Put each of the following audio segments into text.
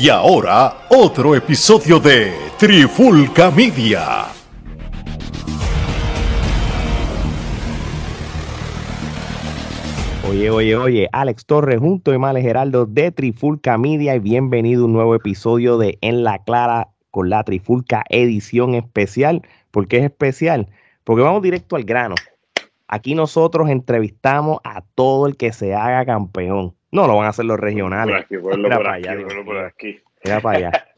Y ahora, otro episodio de Trifulca Media. Oye, oye, oye, Alex Torres junto a Males Geraldo de Trifulca Media y bienvenido a un nuevo episodio de En la Clara con la Trifulca edición especial. ¿Por qué es especial? Porque vamos directo al grano. Aquí nosotros entrevistamos a todo el que se haga campeón. No lo van a hacer los regionales. Mira para allá, Mira para allá.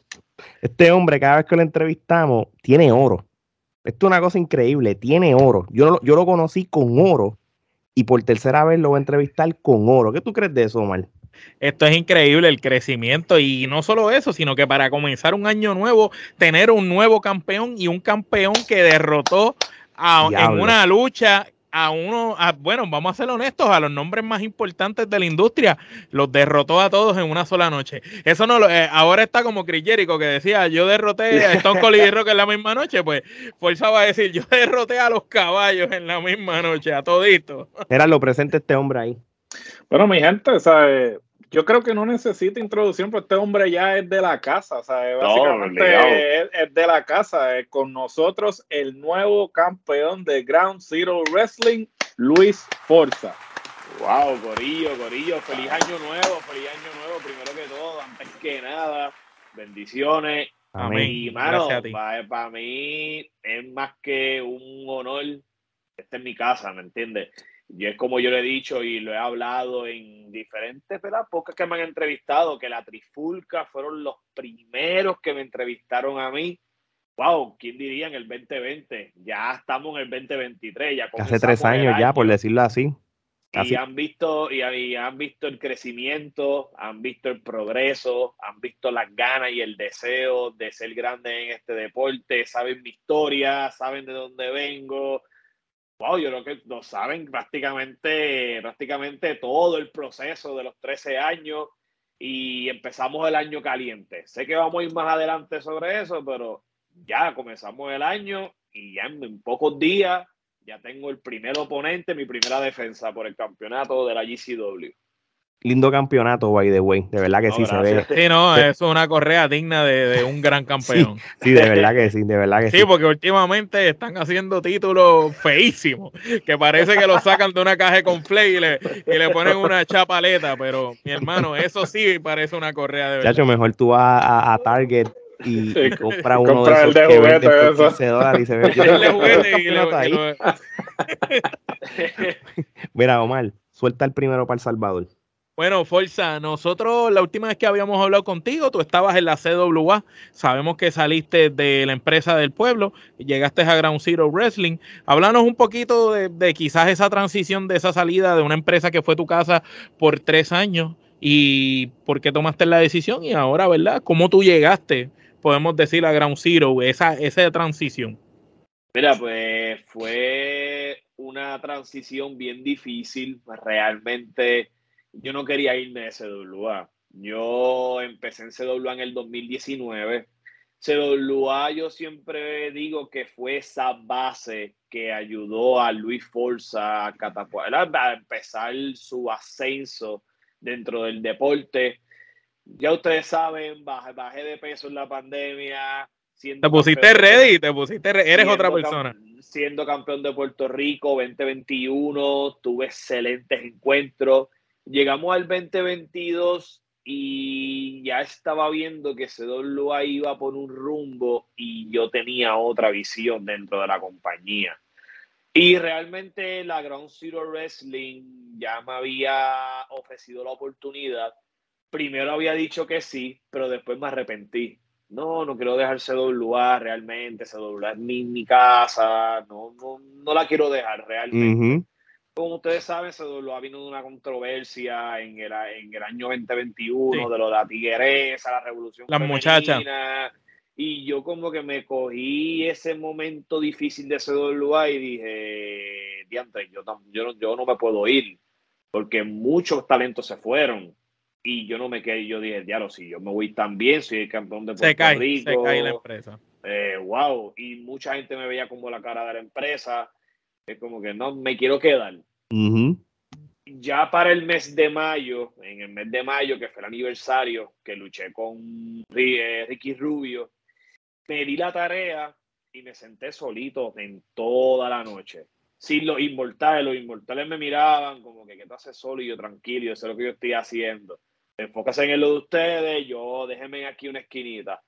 Este hombre, cada vez que lo entrevistamos, tiene oro. Esto es una cosa increíble, tiene oro. Yo, yo lo conocí con oro y por tercera vez lo voy a entrevistar con oro. ¿Qué tú crees de eso, Omar? Esto es increíble, el crecimiento y no solo eso, sino que para comenzar un año nuevo, tener un nuevo campeón y un campeón que derrotó a, en una lucha a uno, bueno, vamos a ser honestos, a los nombres más importantes de la industria, los derrotó a todos en una sola noche. Eso no lo, eh, ahora está como Chris Jericho que decía, yo derroté a Stone Cold y Rock en la misma noche, pues Fuerza va a decir, yo derroté a los caballos en la misma noche, a todito. Era lo presente este hombre ahí. Bueno, mi gente, ¿sabes? Yo creo que no necesita introducción, porque este hombre ya es de la casa, ¿sabes? Básicamente es, de la casa. con nosotros el nuevo campeón de Ground Zero Wrestling, Luis Forza. Wow, Corillo, Corillo, feliz año nuevo, feliz año nuevo, primero que todo, antes que nada, bendiciones. Amén. Y mano, para mí es más que un honor. Esta es mi casa, ¿me entiendes? Y es como yo le he dicho y lo he hablado en diferentes pocas que me han entrevistado, que la Trifulca fueron los primeros que me entrevistaron a mí. Wow, ¿quién diría en el 2020? Ya estamos en el 2023. Ya Hace tres años ya, por decirlo así. Y han visto y, han visto el crecimiento, han visto el progreso, han visto las ganas y el deseo de ser grande en este deporte, saben mi historia, saben de dónde vengo, wow, yo creo que no saben prácticamente, prácticamente todo el proceso de los 13 años y empezamos el año caliente. Sé que vamos a ir más adelante sobre eso, pero ya comenzamos el año y ya en, pocos días ya tengo el primer oponente, mi primera defensa por el campeonato de la GCW. Lindo campeonato, by the way. De verdad que sí se ve. Sí, no, eso es una correa digna de, un gran campeón. Sí, de verdad que sí, de verdad que sí. Sí, porque últimamente están haciendo títulos feísimos, que parece que los sacan de una caja con play y le, y le ponen una chapaleta, pero mi hermano, eso sí parece una correa de verdad. Chacho, mejor tú vas a, Target y, y compra uno de esos de que juguete, por y se ve. Yo el de juguete y lo, ahí. Mira, Omar, suelta el primero para El Salvador. Bueno, Forza, nosotros la última vez que habíamos hablado contigo, tú estabas en la CWA, sabemos que saliste de la empresa del pueblo llegaste a Ground Zero Wrestling. Háblanos un poquito de, quizás esa transición de esa salida de una empresa que fue tu casa por tres años y por qué tomaste la decisión y ahora, ¿verdad? ¿Cómo tú llegaste, podemos decir, a Ground Zero, esa, esa transición? Mira, pues fue una transición bien difícil, realmente yo no quería irme de CWA. Yo empecé en CWA en el 2019. CWA yo siempre digo que fue esa base que ayudó a Luis Forza a, a empezar su ascenso dentro del deporte. Ya ustedes saben, bajé, de peso en la pandemia. te pusiste ready, te pusiste eres otra persona. Siendo campeón de Puerto Rico 2021, tuve excelentes encuentros Llegamos al 2022 y ya estaba viendo que CWA iba por un rumbo y yo tenía otra visión dentro de la compañía. Y realmente la Ground Zero Wrestling ya me había ofrecido la oportunidad. Primero había dicho que sí, pero después me arrepentí. No, no quiero dejar CWA realmente, CWA es mi, mi casa, no, no, no la quiero dejar realmente como ustedes saben, se lo ha habido una controversia en el, en el año 2021 de lo de la tigresa, la revolución. Las muchachas. Y yo como que me cogí ese momento difícil de CWA y dije, diantre, yo, yo, no, yo no me puedo ir, porque muchos talentos se fueron. Y yo no me quedé, yo dije, diablo, si yo me voy tan bien, soy el campeón de Puerto se cae, Rico. Se cae la empresa. Eh, wow, y mucha gente me veía como la cara de la empresa es como que no me quiero quedar. Y ya para el mes de mayo, en el mes de mayo, que fue el aniversario, que luché con eh, Ricky Rubio, me di la tarea y me senté solito en toda la noche. Sin los inmortales, los inmortales me miraban como que, ¿qué te solo? Y yo tranquilo, yo sé lo que yo estoy haciendo. Enfócase en lo de ustedes, yo déjenme aquí una esquinita.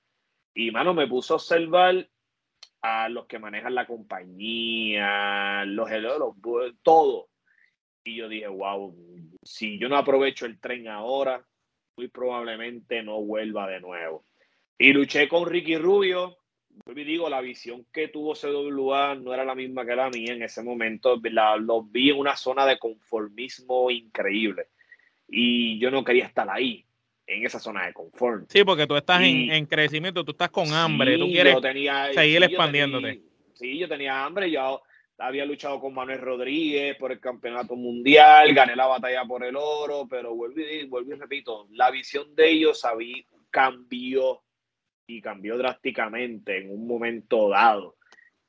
Y, mano, me puso a observar a los que manejan la compañía, los, los todo y yo dije, wow, si yo no aprovecho el tren ahora, muy probablemente no vuelva de nuevo. Y luché con Ricky Rubio. Yo digo, la visión que tuvo CWA no era la misma que la mía en ese momento. La, los vi en una zona de conformismo increíble. Y yo no quería estar ahí, en esa zona de confort. Sí, porque tú estás en, crecimiento, tú estás con hambre, tú quieres seguir expandiéndote. sí, yo tenía hambre, yo había luchado con Manuel Rodríguez por el campeonato mundial, gané la batalla por el oro, pero vuelvo y, vuelvo y repito, la visión de ellos había, cambió y cambió drásticamente en un momento dado.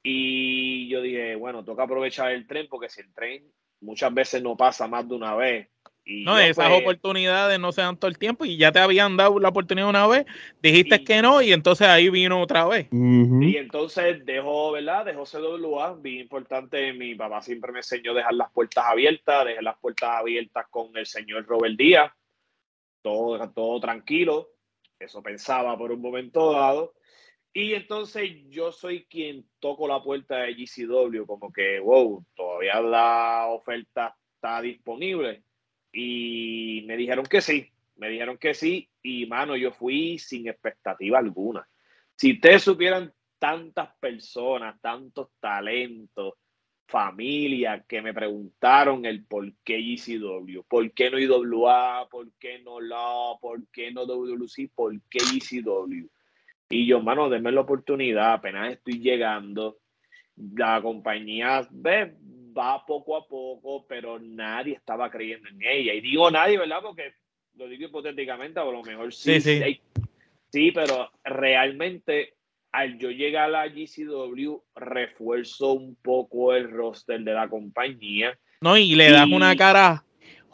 Y yo dije, bueno, toca aprovechar el tren porque si el tren muchas veces no pasa más de una vez no, esas pues, oportunidades no se dan todo el tiempo y ya te habían dado la oportunidad una vez, dijiste que no y entonces ahí vino otra vez. Y entonces dejó, ¿verdad? Dejó CWA, bien importante, mi papá siempre me enseñó a dejar las puertas abiertas, dejé las puertas abiertas con el señor Robert Díaz, todo, todo tranquilo, eso pensaba por un momento dado. Y entonces yo soy quien toco la puerta de GCW, como que, wow, todavía la oferta está disponible y me dijeron que sí, me dijeron que sí y mano, yo fui sin expectativa alguna. Si ustedes supieran tantas personas, tantos talentos, familia que me preguntaron el por qué GCW, por qué no IWA, por qué no LA, por qué no WLC, por qué GCW. Y yo, mano, denme la oportunidad, apenas estoy llegando. La compañía, ve, va poco a poco, pero nadie estaba creyendo en ella. Y digo nadie, ¿verdad? Porque lo digo hipotéticamente, a lo mejor sí, sí, sí. pero realmente al yo llegar a la GCW, refuerzo un poco el roster de la compañía. No, y le das una cara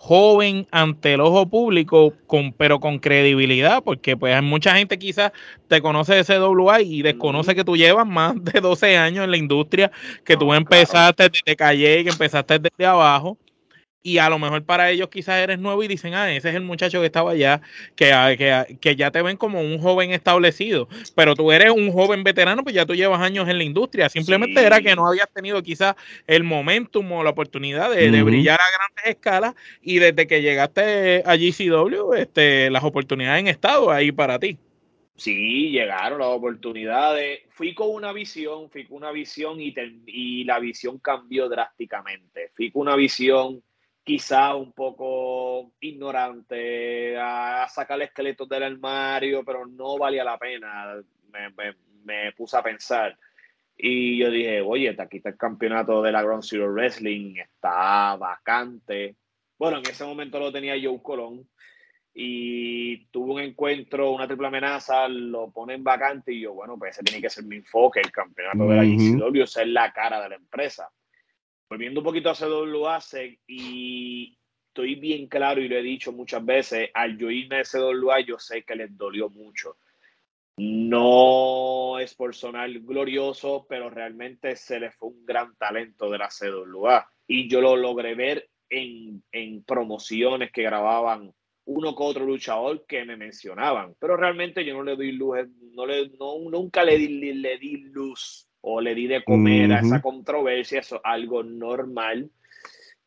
joven ante el ojo público, con, pero con credibilidad, porque pues hay mucha gente quizás te conoce de CWA y desconoce que tú llevas más de 12 años en la industria, que tú empezaste desde Calle, que empezaste desde abajo y a lo mejor para ellos quizás eres nuevo y dicen, ah, ese es el muchacho que estaba allá, que, ah, ah, que, ya te ven como un joven establecido, pero tú eres un joven veterano, pues ya tú llevas años en la industria, simplemente era que no habías tenido quizás el momentum o la oportunidad de, brillar a grandes escalas y desde que llegaste a GCW, este, las oportunidades han estado ahí para ti. Sí, llegaron las oportunidades. Fui con una visión, fui con una visión y, y la visión cambió drásticamente. Fui con una visión quizá un poco ignorante, a sacar esqueletos del armario, pero no valía la pena. Me, puse a pensar. Y yo dije, oye, aquí está el campeonato de la Ground Zero Wrestling, está vacante. Bueno, en ese momento lo tenía Joe Colón y tuvo un encuentro, una triple amenaza, lo ponen vacante y yo, bueno, pues ese tiene que ser mi enfoque, el campeonato de la GCW, ser la cara de la empresa volviendo un poquito a CWA, y estoy bien claro y lo he dicho muchas veces, al yo irme de CWA yo sé que les dolió mucho. No es personal glorioso, pero realmente se les fue un gran talento de la CWA. Y yo lo logré ver en, en promociones que grababan uno con otro luchador que me mencionaban. Pero realmente yo no le doy luz, no le, no, nunca le di, le di luz o le di de comer a esa controversia, eso es algo normal.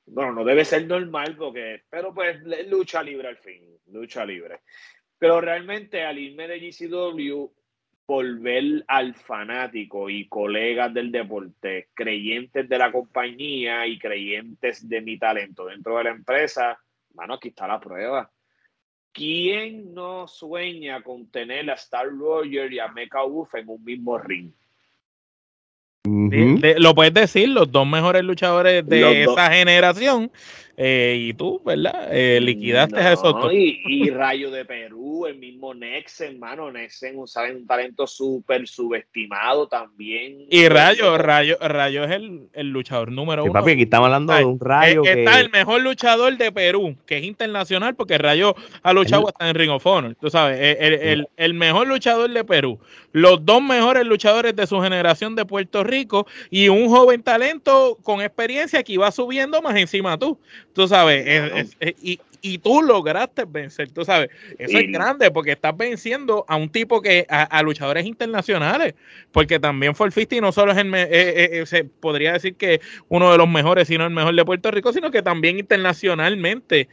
Bueno, no debe ser normal porque, pero pues lucha libre al fin, lucha libre. Pero realmente al irme de GCW, volver al fanático y colegas del deporte, creyentes de la compañía y creyentes de mi talento dentro de la empresa, bueno, aquí está la prueba. ¿Quién no sueña con tener a Star Roger y a Mecha Wolf en un mismo ring? Lo puedes decir, los dos mejores luchadores de esa generación eh, y tú, ¿verdad? Eh, liquidaste a esos dos. Y, Rayo de Perú, el mismo Nexen, hermano. Nexen, ¿saben? Un talento súper subestimado también. Y Rayo, Rayo, Rayo es el, el luchador número uno. Papi, aquí estamos hablando de un Rayo. que... Está el mejor luchador de Perú, que es internacional, porque Rayo ha luchado hasta en Ring of Honor. Tú sabes, el, el, el mejor luchador de Perú, los dos mejores luchadores de su generación de Puerto Rico y un joven talento con experiencia que iba subiendo más encima tú. Tú sabes, y, y tú lograste vencer, tú sabes, eso es grande porque estás venciendo a un tipo que, a, luchadores internacionales, porque también Forfisti no solo es el, eh, eh, eh, se podría decir que uno de los mejores, sino el mejor de Puerto Rico, sino que también internacionalmente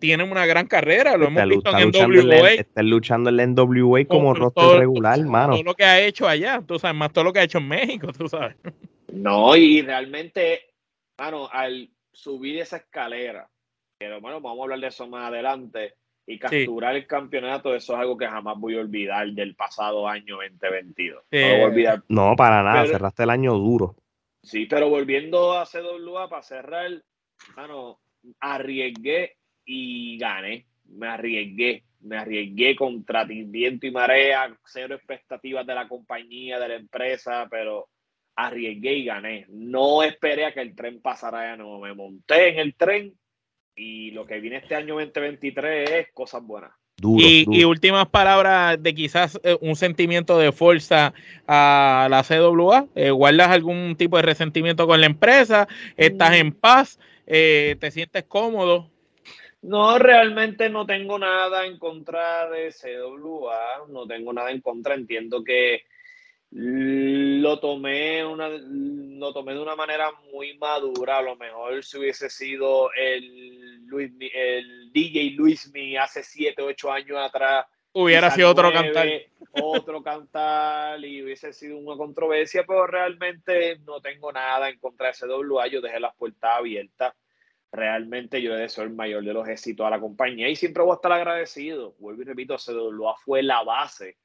tiene una gran carrera, lo hemos visto en NWA. Está luchando en la NWA como roster regular, mano. Todo lo que ha hecho allá, tú sabes, más todo lo que ha hecho en México, tú sabes. No, y realmente, mano, al subir esa escalera, pero bueno, vamos a hablar de eso más adelante. Y capturar el campeonato, eso es algo que jamás voy a olvidar del pasado año 2022. No, no, para nada, cerraste el año duro. Sí, pero volviendo a CWA para cerrar, mano, arriesgué y gané. Me arriesgué, me arriesgué contra viento y marea, cero expectativas de la compañía, de la empresa, pero arriesgué y gané. No esperé a que el tren pasara ya, no. Me monté en el tren y lo que viene este año 2023 es cosas buenas. y, últimas palabras de quizás eh, un sentimiento de fuerza a la CWA. Eh, ¿Guardas algún tipo de resentimiento con la empresa? ¿Estás en paz? Eh, ¿Te sientes cómodo? No, realmente no tengo nada en contra de CWA. No tengo nada en contra. Entiendo que lo tomé, una, lo tomé de una manera muy madura. A lo mejor si hubiese sido el, Luis, el DJ Luismi hace 7, 8 años atrás. Hubiera sido otro cantar. Otro cantar y hubiese sido una controversia, pero realmente no tengo nada en contra de CWA. Yo dejé las puertas abiertas. Realmente yo deseo el mayor de los éxitos a la compañía y siempre voy a estar agradecido. Vuelvo y repito, CWA fue la base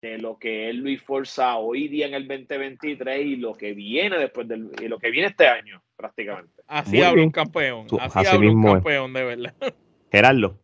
de lo que es Luis Forza hoy día en el 2023 y lo que viene después del y lo que viene este año prácticamente. Así habla un campeón, así, habla un campeón de verdad. Gerardo.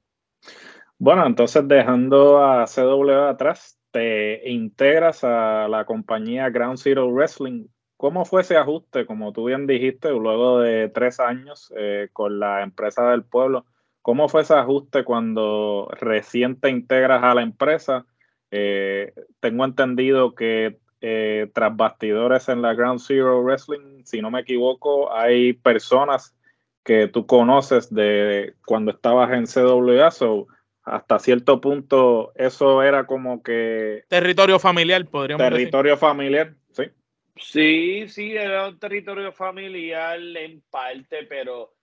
Bueno, entonces dejando a CW atrás, te integras a la compañía Ground Zero Wrestling. ¿Cómo fue ese ajuste? Como tú bien dijiste, luego de tres años eh, con la empresa del pueblo, ¿cómo fue ese ajuste cuando recién te integras a la empresa? Eh, tengo entendido que eh, tras bastidores en la Ground Zero Wrestling, si no me equivoco, hay personas que tú conoces de cuando estabas en CWA, so hasta cierto punto eso era como que... Territorio familiar, podríamos decir. Territorio familiar, sí. Sí, sí, era un territorio familiar en parte, pero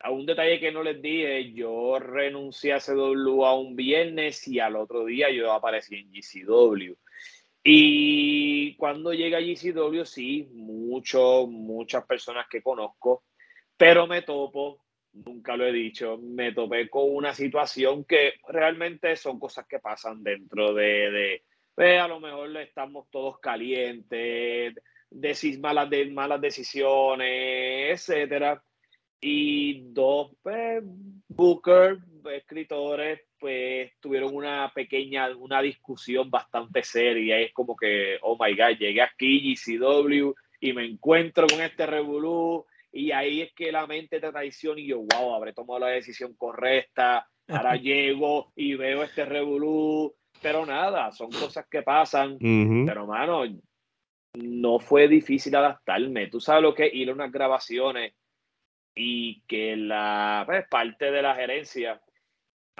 a un detalle que no les dije, yo renuncié a CW a un viernes y al otro día yo aparecí en GCW. Y cuando llega a GCW, sí, mucho, muchas personas que conozco, pero me topo, nunca lo he dicho, me topé con una situación que realmente son cosas que pasan dentro de, de a lo mejor estamos todos calientes, decís malas, de, malas decisiones, etcétera y dos pues, Booker, escritores, pues tuvieron una pequeña, una discusión bastante seria. Es como que, oh my god, llegué aquí, GCW, y me encuentro con este Revolú, y ahí es que la mente te traiciona y yo, wow, habré tomado la decisión correcta. Ahora llego y veo este Revolú, pero nada, son cosas que pasan. Pero, mano, no fue difícil adaptarme. Tú sabes lo que ir a unas grabaciones y que la pues, parte de la gerencia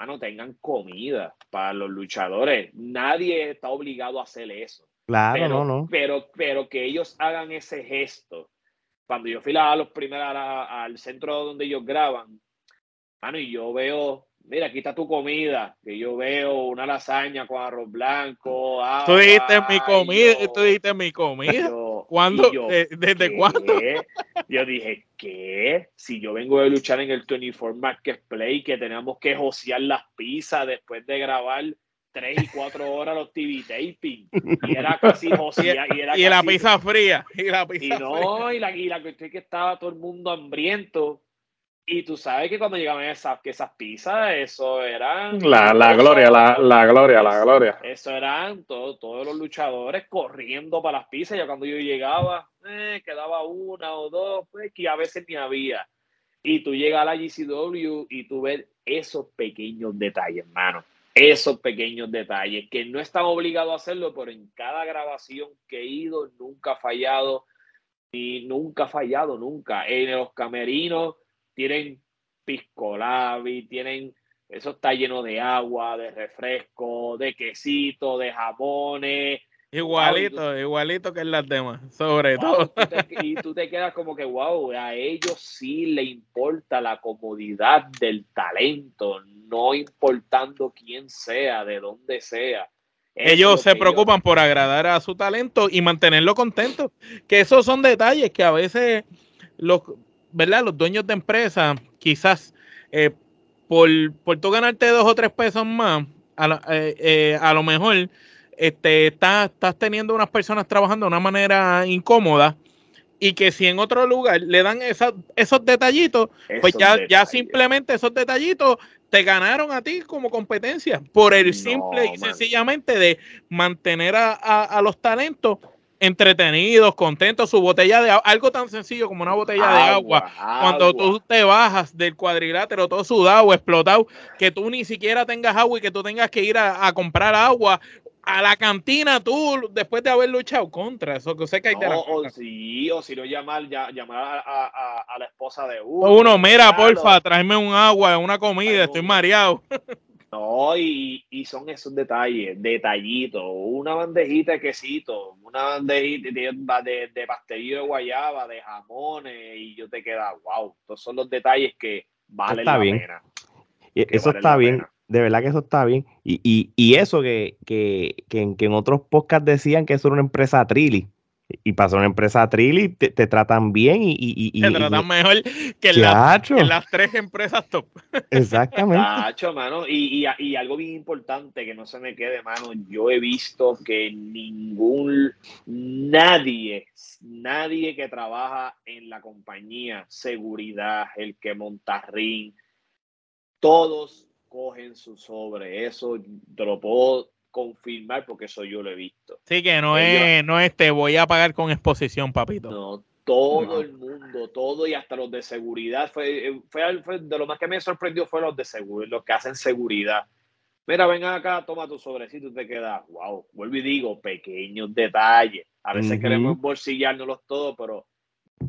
no tengan comida para los luchadores. Nadie está obligado a hacer eso. Claro, pero, no, no. Pero, pero que ellos hagan ese gesto. Cuando yo fui a los primeros al centro donde ellos graban, mano, y yo veo, mira, aquí está tu comida, que yo veo una lasaña con arroz blanco. tú dijiste mi comida, tú dijiste mi comida. ¿Cuándo? ¿Desde cuándo? Yo dije, ¿qué? Si yo vengo de luchar en el 24 Marketplace, que tenemos que josear las pizzas después de grabar tres y cuatro horas los TV taping. Y era casi josear. Y, la pizza fría. Y la y no, y la, y la cuestión es que estaba todo el mundo hambriento. Y tú sabes que cuando llegaban esas, que esas pizzas, eso eran... La, la gloria, la, la, gloria, la gloria. Eso eran todos todos los luchadores corriendo para las pizzas. Ya cuando yo llegaba, eh, quedaba una o dos, pues que a veces ni había. Y tú llegas a la GCW y tú ves esos pequeños detalles, hermano. Esos pequeños detalles que no están obligados a hacerlo, pero en cada grabación que he ido nunca ha fallado. Y nunca ha fallado, nunca. En los camerinos tienen piscolabi, tienen, eso está lleno de agua, de refresco, de quesito, de jamones. Igualito, igualito que en las demás, sobre todo. y tú te quedas como que, wow, a ellos sí le importa la comodidad del talento, no importando quién sea, de dónde sea. ellos se preocupan por agradar a su talento y mantenerlo contento. Que esos son detalles que a veces los, ¿verdad? Los dueños de empresas, quizás eh, por, por tú ganarte dos o tres pesos más, a, eh, eh, a lo mejor este, estás, estás teniendo unas personas trabajando de una manera incómoda y que si en otro lugar le dan esos detallitos, pues ya, ya simplemente esos detallitos te ganaron a ti como competencia por el simple y sencillamente de mantener a, a los talentos entretenidos, contentos, su botella de agua, algo tan sencillo como una botella de agua, cuando tú te bajas del cuadrilátero todo sudado, explotado, que tú ni siquiera tengas agua y que tú tengas que ir a, comprar agua a la cantina tú después de haber luchado contra eso que sé que hay o sí o si no llamar ya, llamar a, la esposa de uno uno mira porfa tráeme un agua una comida estoy mareado No, y, son esos detalles, detallitos, una bandejita de quesito, una bandejita de, de, pastelillo de guayaba, de jamones, y yo te queda, wow, estos son los detalles que valen la pena. eso está bien, de verdad que eso está bien. Y, y, y eso que, que, que, que, en otros podcasts decían que eso era una empresa trilly y pasó una empresa Trilly, te, te tratan bien y, y, y te tratan mejor que, las tres empresas top. Exactamente. Chacho, mano. Y, y, algo bien importante que no se me quede, mano. Yo he visto que ningún, nadie, nadie que trabaja en la compañía, seguridad, el que monta ring, todos cogen su sobre. Eso te lo puedo confirmar porque eso yo lo he visto. Sí, que no es, no es te voy a pagar con exposición, papito. No, todo el mundo, todo y hasta los de seguridad. Fue, fue, de lo más que me sorprendió fue los de seguridad, los que hacen seguridad. Mira, ven acá, toma tu sobrecito y te quedas, wow, vuelvo y digo, pequeños detalles. A veces queremos bolsillárnoslos todos, pero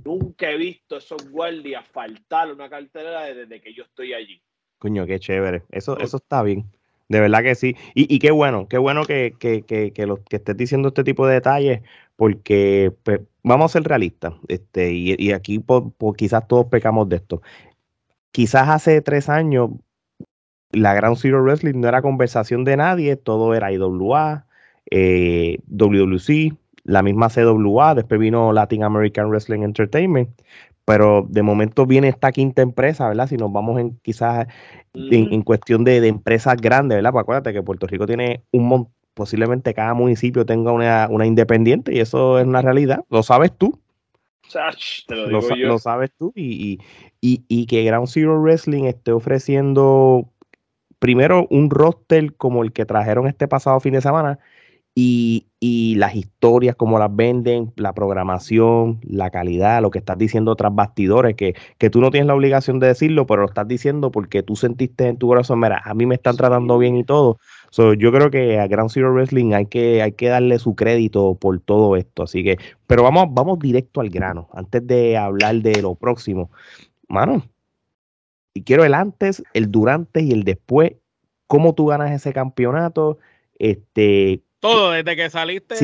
nunca he visto esos guardias faltar una cartera desde que yo estoy allí. Coño, qué chévere. Eso, eso está bien. De verdad que sí. Y, y qué bueno, qué bueno que, que, que, que, que estés diciendo este tipo de detalles, porque pues, vamos a ser realistas. Este, y, y aquí quizás todos pecamos de esto. Quizás hace tres años la Gran Zero Wrestling no era conversación de nadie, todo era IWA, eh, WWC, la misma CWA, después vino Latin American Wrestling Entertainment, pero de momento viene esta quinta empresa, ¿verdad? Si nos vamos en quizás en, cuestión de, empresas grandes, ¿verdad? Pues acuérdate que Puerto Rico tiene un montón, posiblemente cada municipio tenga una, independiente y eso es una realidad, lo sabes tú. lo, sabes tú y, y, que Ground Zero Wrestling esté ofreciendo primero un roster como el que trajeron este pasado fin de semana y, las historias, como las venden, la programación, la calidad, lo que estás diciendo tras bastidores, que, que tú no tienes la obligación de decirlo, pero lo estás diciendo porque tú sentiste en tu corazón, mira, a mí me están tratando bien y todo. yo creo que a Grand Zero Wrestling hay que, hay que darle su crédito por todo esto. Así que, pero vamos, vamos directo al grano, antes de hablar de lo próximo. Mano, y quiero el antes, el durante y el después. ¿Cómo tú ganas ese campeonato? Este, todo, desde que saliste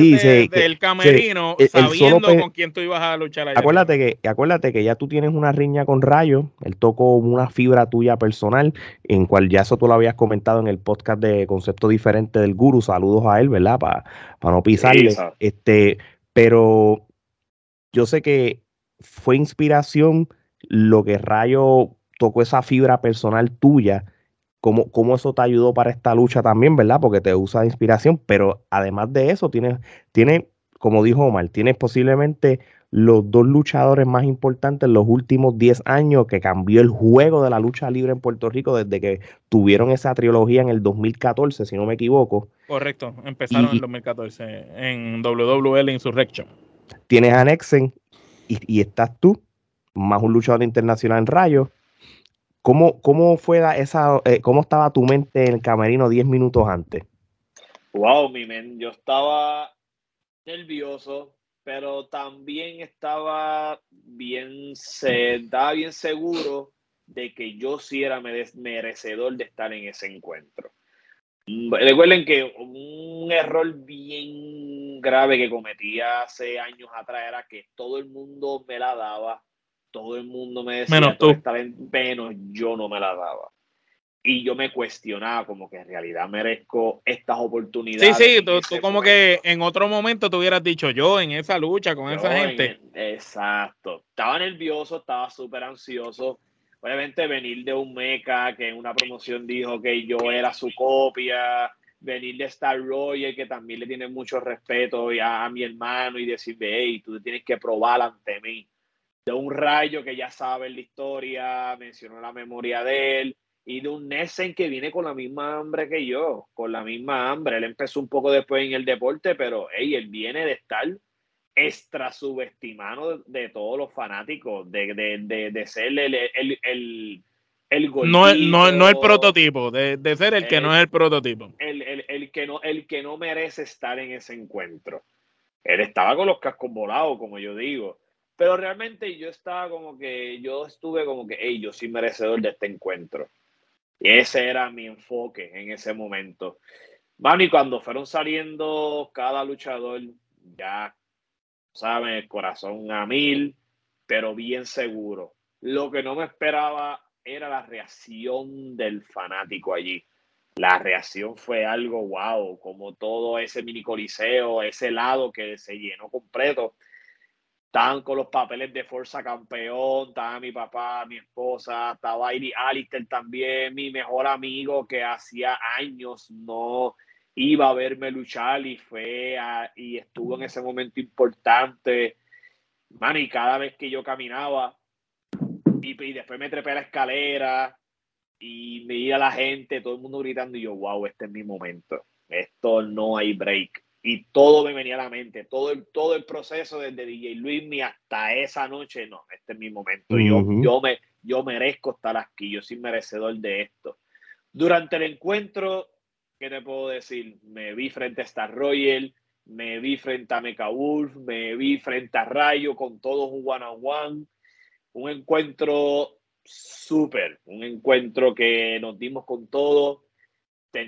del camerino, sabiendo con quién tú ibas a luchar allá. Acuérdate que, acuérdate que ya tú tienes una riña con Rayo, él tocó una fibra tuya personal, en cual ya eso tú lo habías comentado en el podcast de Concepto Diferente del Guru, saludos a él, ¿verdad? Para no pisarle. este, pero yo sé que fue inspiración lo que Rayo tocó esa fibra personal tuya cómo, eso te ayudó para esta lucha también, ¿verdad? Porque te usa de inspiración, pero además de eso, tiene, tiene como dijo Omar, tienes posiblemente los dos luchadores más importantes en los últimos 10 años que cambió el juego de la lucha libre en Puerto Rico desde que tuvieron esa trilogía en el 2014, si no me equivoco. Correcto, empezaron en el 2014 en WWL Insurrection. Tienes a Nexen y, estás tú, más un luchador internacional en Rayo. ¿Cómo, cómo fue esa, eh, cómo estaba tu mente en el camerino 10 minutos antes? Wow, mi men, yo estaba nervioso, pero también estaba bien, estaba bien seguro de que yo sí era merecedor de estar en ese encuentro. Mm, recuerden que un error bien grave que cometí hace años atrás era que todo el mundo me la daba, todo el mundo me decía menos tú. menos yo no me la daba y yo me cuestionaba como que en realidad merezco estas oportunidades. Sí, sí, tú, como que en otro momento te hubieras dicho yo en esa lucha con esa gente. exacto. Estaba nervioso, estaba súper ansioso. Obviamente venir de un meca que en una promoción dijo que yo era su copia, venir de Star Royal que también le tiene mucho respeto a, a mi hermano y decirme, hey, tú tienes que probar ante mí. De un rayo que ya sabe la historia, mencionó la memoria de él y de un Nessen que viene con la misma hambre que yo, con la misma hambre. Él empezó un poco después en el deporte, pero hey, él viene de estar extra subestimado de, todos los fanáticos, de, de, de, ser el, el, el, el no, no, no, el prototipo, de, ser el, que no es el prototipo. El, el, que no, el que no merece estar en ese encuentro. Él estaba con los cascos volados, como yo digo. Pero realmente yo estaba como que, yo estuve como que, hey, yo soy merecedor de este encuentro. Y ese era mi enfoque en ese momento. Bueno, y cuando fueron saliendo cada luchador, ya saben, el corazón a mil, pero bien seguro. Lo que no me esperaba era la reacción del fanático allí. La reacción fue algo wow, como todo ese mini coliseo, ese lado que se llenó completo estaban con los papeles de Forza Campeón, estaba mi papá, mi esposa, estaba Iri Alistair también, mi mejor amigo que hacía años no iba a verme luchar y fue y estuvo en ese momento importante. Man, y cada vez que yo caminaba y, y después me trepé a la escalera y me iba la gente, todo el mundo gritando y yo, wow, este es mi momento. Esto no hay break y todo me venía a la mente, todo el, todo el proceso desde DJ Luis hasta esa noche, no, este es mi momento, yo, yo, me, yo merezco estar aquí, yo soy merecedor de esto. Durante el encuentro, ¿qué te puedo decir? Me vi frente a Star Royal, me vi frente a Mecha Wolf, me vi frente a Rayo con todos un one on one, un encuentro súper, un encuentro que nos dimos con todo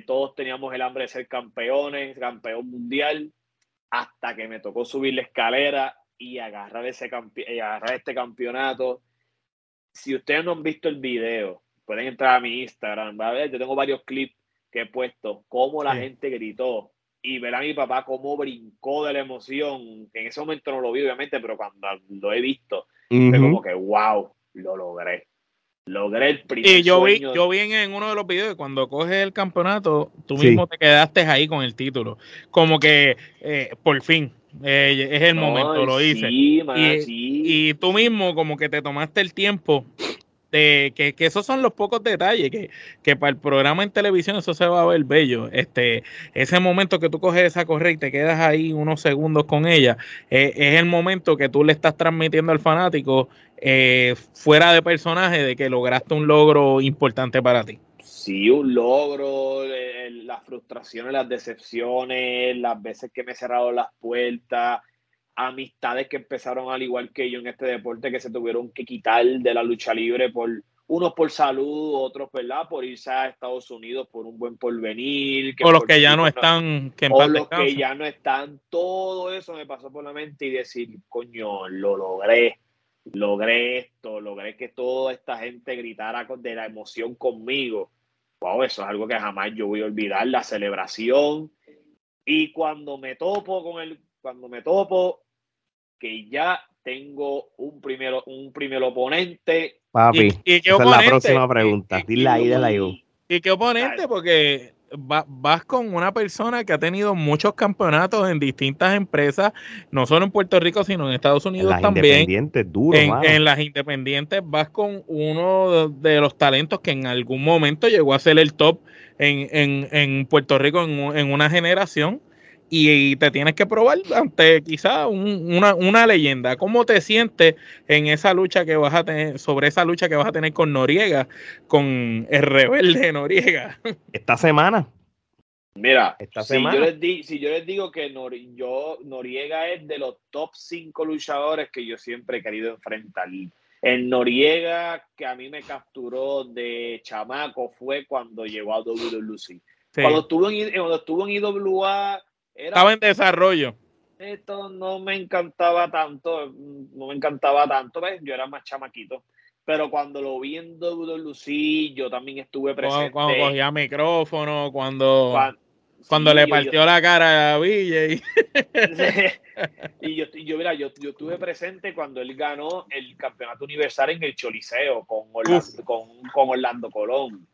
todos teníamos el hambre de ser campeones, campeón mundial, hasta que me tocó subir la escalera y agarrar, ese y agarrar este campeonato. Si ustedes no han visto el video, pueden entrar a mi Instagram, yo tengo varios clips que he puesto, cómo la gente gritó y ver a mi papá cómo brincó de la emoción, que en ese momento no lo vi obviamente, pero cuando lo he visto, fue como que wow, lo logré. Logré el primer Y yo vi, yo vi en, uno de los videos que cuando coges el campeonato, tú mismo te quedaste ahí con el título. Como que eh, por fin, eh, es el momento, lo hice. y, y, tú mismo como que te tomaste el tiempo de que, que esos son los pocos detalles que, para el programa en televisión eso se va a ver bello. Este, ese momento que tú coges esa correa y te quedas ahí unos segundos con ella, eh, es el momento que tú le estás transmitiendo al fanático eh, fuera de personaje de que lograste un logro importante para ti. Sí, un logro, las frustraciones, las decepciones, las veces que me he cerrado las puertas, amistades que empezaron al igual que yo en este deporte que se tuvieron que quitar de la lucha libre por unos por salud, otros, ¿verdad? Por irse a Estados Unidos por un buen porvenir. o los que ya no están, que o los que ya no están, todo eso me pasó por la mente y decir, coño, lo logré logré esto, logré que toda esta gente gritara de la emoción conmigo. Wow, eso es algo que jamás yo voy a olvidar, la celebración. Y cuando me topo con el, cuando me topo, que ya tengo un primero, un primer oponente. Papi, ¿Y, qué esa es la próxima pregunta. Dile ahí, de la ¿Y qué oponente? Porque vas con una persona que ha tenido muchos campeonatos en distintas empresas, no solo en Puerto Rico, sino en Estados Unidos las también. Independientes, duro, en, en, las independientes vas con uno de los talentos que en algún momento llegó a ser el top en, en, en Puerto Rico en, en una generación y, te tienes que probar ante quizá una, una, leyenda. ¿Cómo te sientes en esa lucha que vas a tener, sobre esa lucha que vas a tener con Noriega, con el rebelde Noriega? Esta semana. Mira, Esta si, semana. Yo les si yo les digo que yo, Noriega es de los top 5 luchadores que yo siempre he querido enfrentar. En Noriega, que a mí me capturó de chamaco, fue cuando llegó a WWE. Sí. Cuando, estuvo en, cuando estuvo en IWA, estaba en desarrollo. Esto no me encantaba tanto, no me encantaba tanto, ¿ves? yo era más chamaquito. Pero cuando lo vi en WWE, yo también estuve presente. Cuando, cogía micrófono, cuando, cuando, le partió la cara a BJ. y yo, yo, mira, yo, yo, estuve presente cuando él ganó el campeonato universal en el Choliseo con Orlando, con, con Orlando Colón.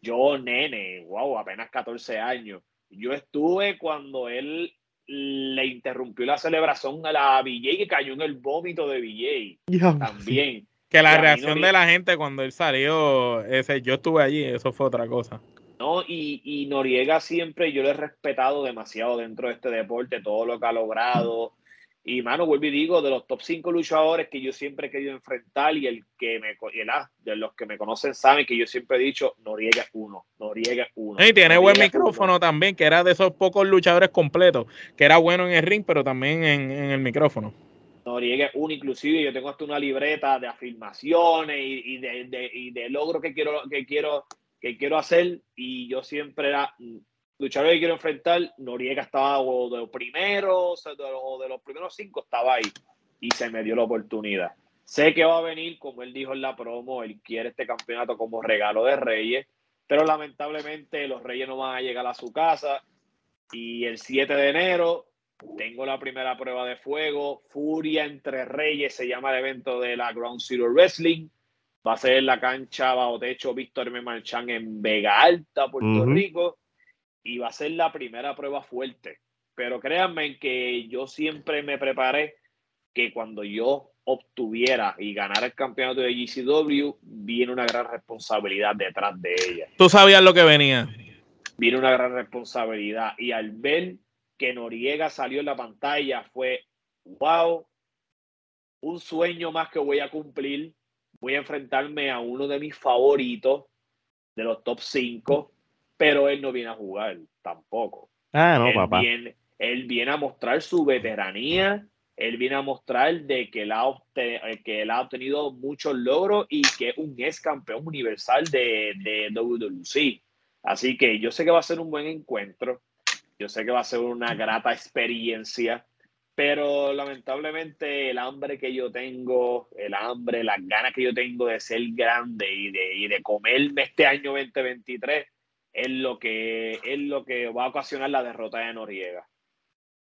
Yo, nene, wow, apenas 14 años. Yo estuve cuando él le interrumpió la celebración a la BJ y cayó en el vómito de BJ. También. Que la reacción de la gente cuando él salió, ese, yo estuve allí, eso fue otra cosa. No, y, y Noriega siempre yo le he respetado demasiado dentro de este deporte, todo lo que ha logrado. Y, mano, vuelvo y digo, de los top 5 luchadores que yo siempre he querido enfrentar y el que me, el, de los que me conocen saben que yo siempre he dicho, Noriega es uno, Noriega es uno. Y tiene buen micrófono también, que era de esos pocos luchadores completos, que era bueno en el ring, pero también en, el micrófono. Noriega es uno, inclusive yo tengo hasta una libreta de afirmaciones y, de, de, y de logros que quiero, que quiero, que quiero hacer y yo siempre era luchador que quiero enfrentar, Noriega estaba o de los primeros o de los primeros cinco estaba ahí y se me dio la oportunidad. Sé que va a venir, como él dijo en la promo, él quiere este campeonato como regalo de Reyes, pero lamentablemente los Reyes no van a llegar a su casa y el 7 de enero tengo la primera prueba de fuego, Furia entre Reyes, se llama el evento de la Ground Zero Wrestling. Va a ser en la cancha bajo techo Víctor M. Marchán en Vega Alta, Puerto Rico y va a ser la primera prueba fuerte. Pero créanme que yo siempre me preparé que cuando yo obtuviera y ganara el campeonato de GCW, viene una gran responsabilidad detrás de ella. ¿Tú sabías lo que venía? Viene una gran responsabilidad. Y al ver que Noriega salió en la pantalla, fue, wow, un sueño más que voy a cumplir. Voy a enfrentarme a uno de mis favoritos de los top 5 pero él no viene a jugar tampoco. Ah, no, él papá. Viene, él viene a mostrar su veteranía, él viene a mostrar de que él ha, que él ha obtenido muchos logros y que es un ex campeón universal de, de WWC. Así que yo sé que va a ser un buen encuentro, yo sé que va a ser una grata experiencia, pero lamentablemente el hambre que yo tengo, el hambre, las ganas que yo tengo de ser grande y de, y de comerme este año 2023, es lo que es lo que va a ocasionar la derrota de Noriega.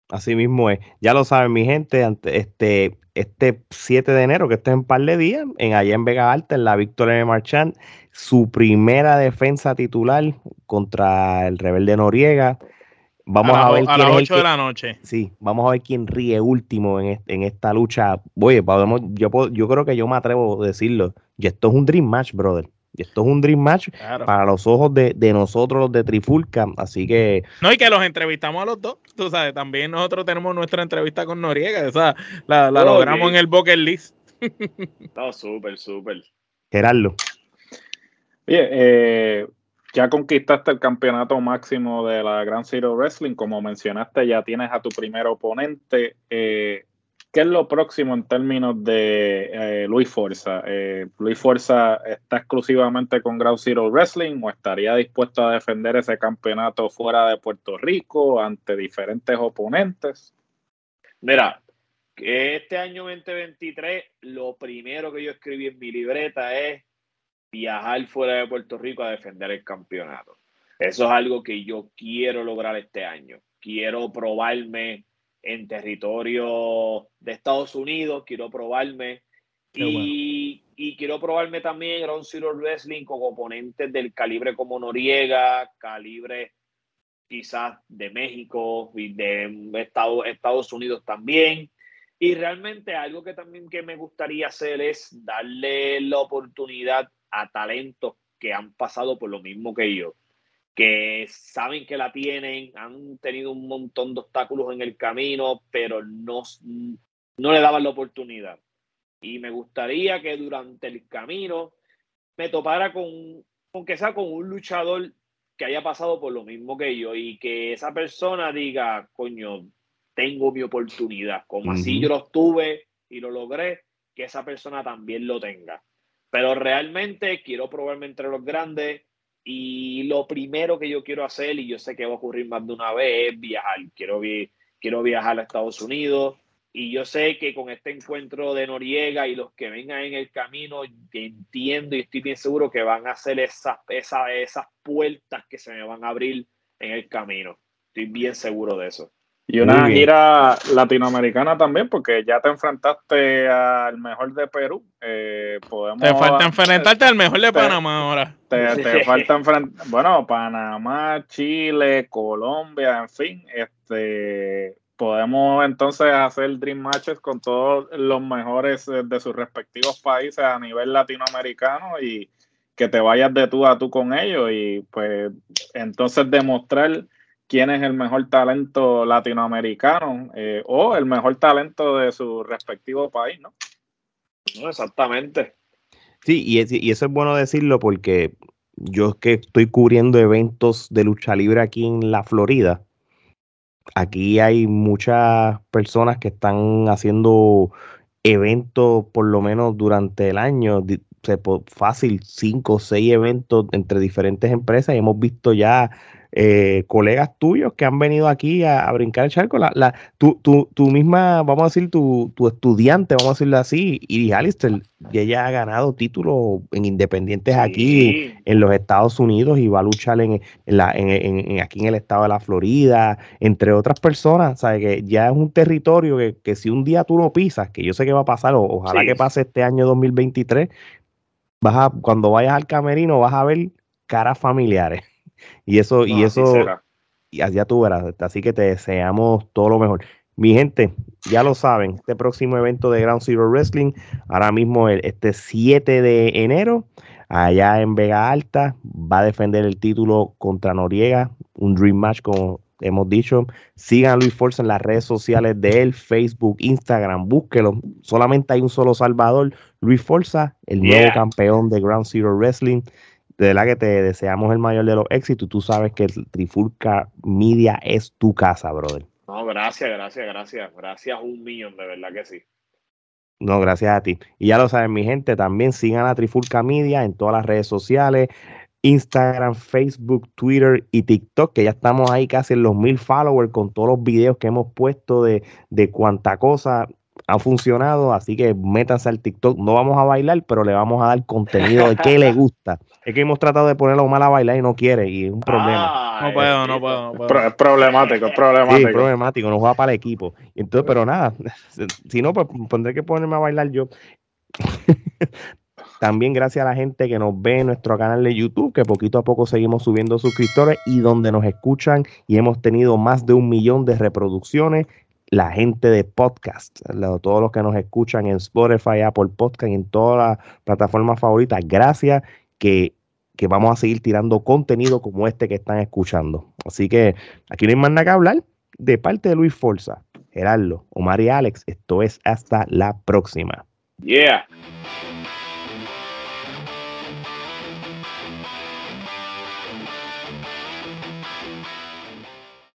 Así mismo es. Ya lo saben, mi gente, este, este 7 de enero, que está en par de días, en allá en Vega Alta, en la Victoria de Marchand, su primera defensa titular contra el rebelde Noriega. Vamos a, ver a las 8 de la noche. Sí, vamos a ver quién ríe último en, en esta lucha. Oye, podemos, yo, yo creo que yo me atrevo a decirlo. Y esto es un dream match, brother. Y esto es un dream match para los ojos de, nosotros, los de Trifulca. Así que. No, y que los entrevistamos a los dos. Tú sabes, también nosotros tenemos nuestra entrevista con Noriega. O sea, la, logramos en el Bucket List. no, súper, súper. Gerardo. Bien, eh, ya conquistaste el campeonato máximo de la Grand Zero Wrestling. Como mencionaste, ya tienes a tu primer oponente. Eh, ¿Qué es lo próximo en términos de eh, Luis Forza? Eh, ¿Luis Forza está exclusivamente con Ground Zero Wrestling o estaría dispuesto a defender ese campeonato fuera de Puerto Rico ante diferentes oponentes? Mira, este año 2023 lo primero que yo escribí en mi libreta es viajar fuera de Puerto Rico a defender el campeonato. Eso es algo que yo quiero lograr este año. Quiero probarme en territorio de Estados Unidos, quiero probarme. Y, y, quiero probarme también Ground Zero Wrestling con oponentes del calibre como Noriega, calibre quizás de México y de Estados, Estados Unidos también. Y realmente algo que también que me gustaría hacer es darle la oportunidad a talentos que han pasado por lo mismo que yo, que saben que la tienen, han tenido un montón de obstáculos en el camino, pero no, no le daban la oportunidad. Y me gustaría que durante el camino me topara con, aunque sea con un luchador que haya pasado por lo mismo que yo y que esa persona diga, coño, tengo mi oportunidad, como así yo lo tuve y lo logré, que esa persona también lo tenga. Pero realmente quiero probarme entre los grandes y lo primero que yo quiero hacer, y yo sé que va a ocurrir más de una vez, es viajar. Quiero, quiero viajar a Estados Unidos, y yo sé que con este encuentro de Noriega y los que vengan en el camino, entiendo y estoy bien seguro que van a hacer esas, esas, esas puertas que se me van a abrir en el camino. Estoy bien seguro de eso. Y una gira latinoamericana también, porque ya te enfrentaste al mejor de Perú. Eh, podemos, te falta enfrentarte al mejor de Panamá ahora. Te, te falta enfrentar, bueno, Panamá, Chile, Colombia, en fin, este podemos entonces hacer Dream Matches con todos los mejores eh, de sus respectivos países a nivel latinoamericano y que te vayas de tú a tú con ellos y pues entonces demostrar quién es el mejor talento latinoamericano eh, o el mejor talento de su respectivo país, ¿no? No, exactamente. Sí, y, y eso es bueno decirlo porque yo es que estoy cubriendo eventos de lucha libre aquí en la Florida aquí hay muchas personas que están haciendo eventos por lo menos durante el año, fácil, cinco o seis eventos entre diferentes empresas y hemos visto ya eh, colegas tuyos que han venido aquí a, brincar el charco. La, la, tu, tu, misma, vamos a decir, tu, tu estudiante, vamos a decirlo así, Iris Alistair, y ella ha ganado títulos en independientes aquí en los Estados Unidos y va a luchar en, la, en, aquí en el estado de la Florida, entre otras personas. ¿sabes? Que ya es un territorio que, si un día tú lo pisas, que yo sé que va a pasar, ojalá que pase este año 2023, vas a, cuando vayas al camerino vas a ver caras familiares. Y eso, y eso, y allá tú verás. Así que te deseamos todo lo mejor. Mi gente, ya lo saben, este próximo evento de Ground Zero Wrestling, ahora mismo el, este 7 de enero, allá en Vega Alta, va a defender el título contra Noriega, un Dream Match como hemos dicho. Sigan a Luis Forza en las redes sociales de él, Facebook, Instagram, búsquelo. Solamente hay un solo Salvador, Luis Forza, el nuevo campeón de Ground Zero Wrestling de verdad que te deseamos el mayor de los éxitos. Tú sabes que el Trifulca Media es tu casa, brother. No, gracias, gracias, gracias. Gracias un millón, de verdad que sí. No, gracias a ti. Y ya lo saben, mi gente, también sigan a Trifulca Media en todas las redes sociales. Instagram, Facebook, Twitter y TikTok, que ya estamos ahí casi en los mil followers con todos los videos que hemos puesto de, de cuánta cosa ha funcionado, así que métanse al TikTok. No vamos a bailar, pero le vamos a dar contenido de qué le gusta. Es que hemos tratado de ponerlo mal a bailar y no quiere, y es un problema. no puedo, no puedo. Es problemático, es problemático. Sí, problemático, no juega para el equipo. Entonces, pero nada, si no, pues pondré que ponerme a bailar yo. También gracias a la gente que nos ve en nuestro canal de YouTube, que poquito a poco seguimos subiendo suscriptores y donde nos escuchan y hemos tenido más de un millón de reproducciones la gente de podcast, todos los que nos escuchan en Spotify, Apple Podcast, en todas las plataformas favoritas, gracias que, vamos a seguir tirando contenido como este que están escuchando. Así que aquí no hay más nada que hablar. De parte de Luis Forza, Gerardo, Omar y Alex, esto es hasta la próxima. Yeah.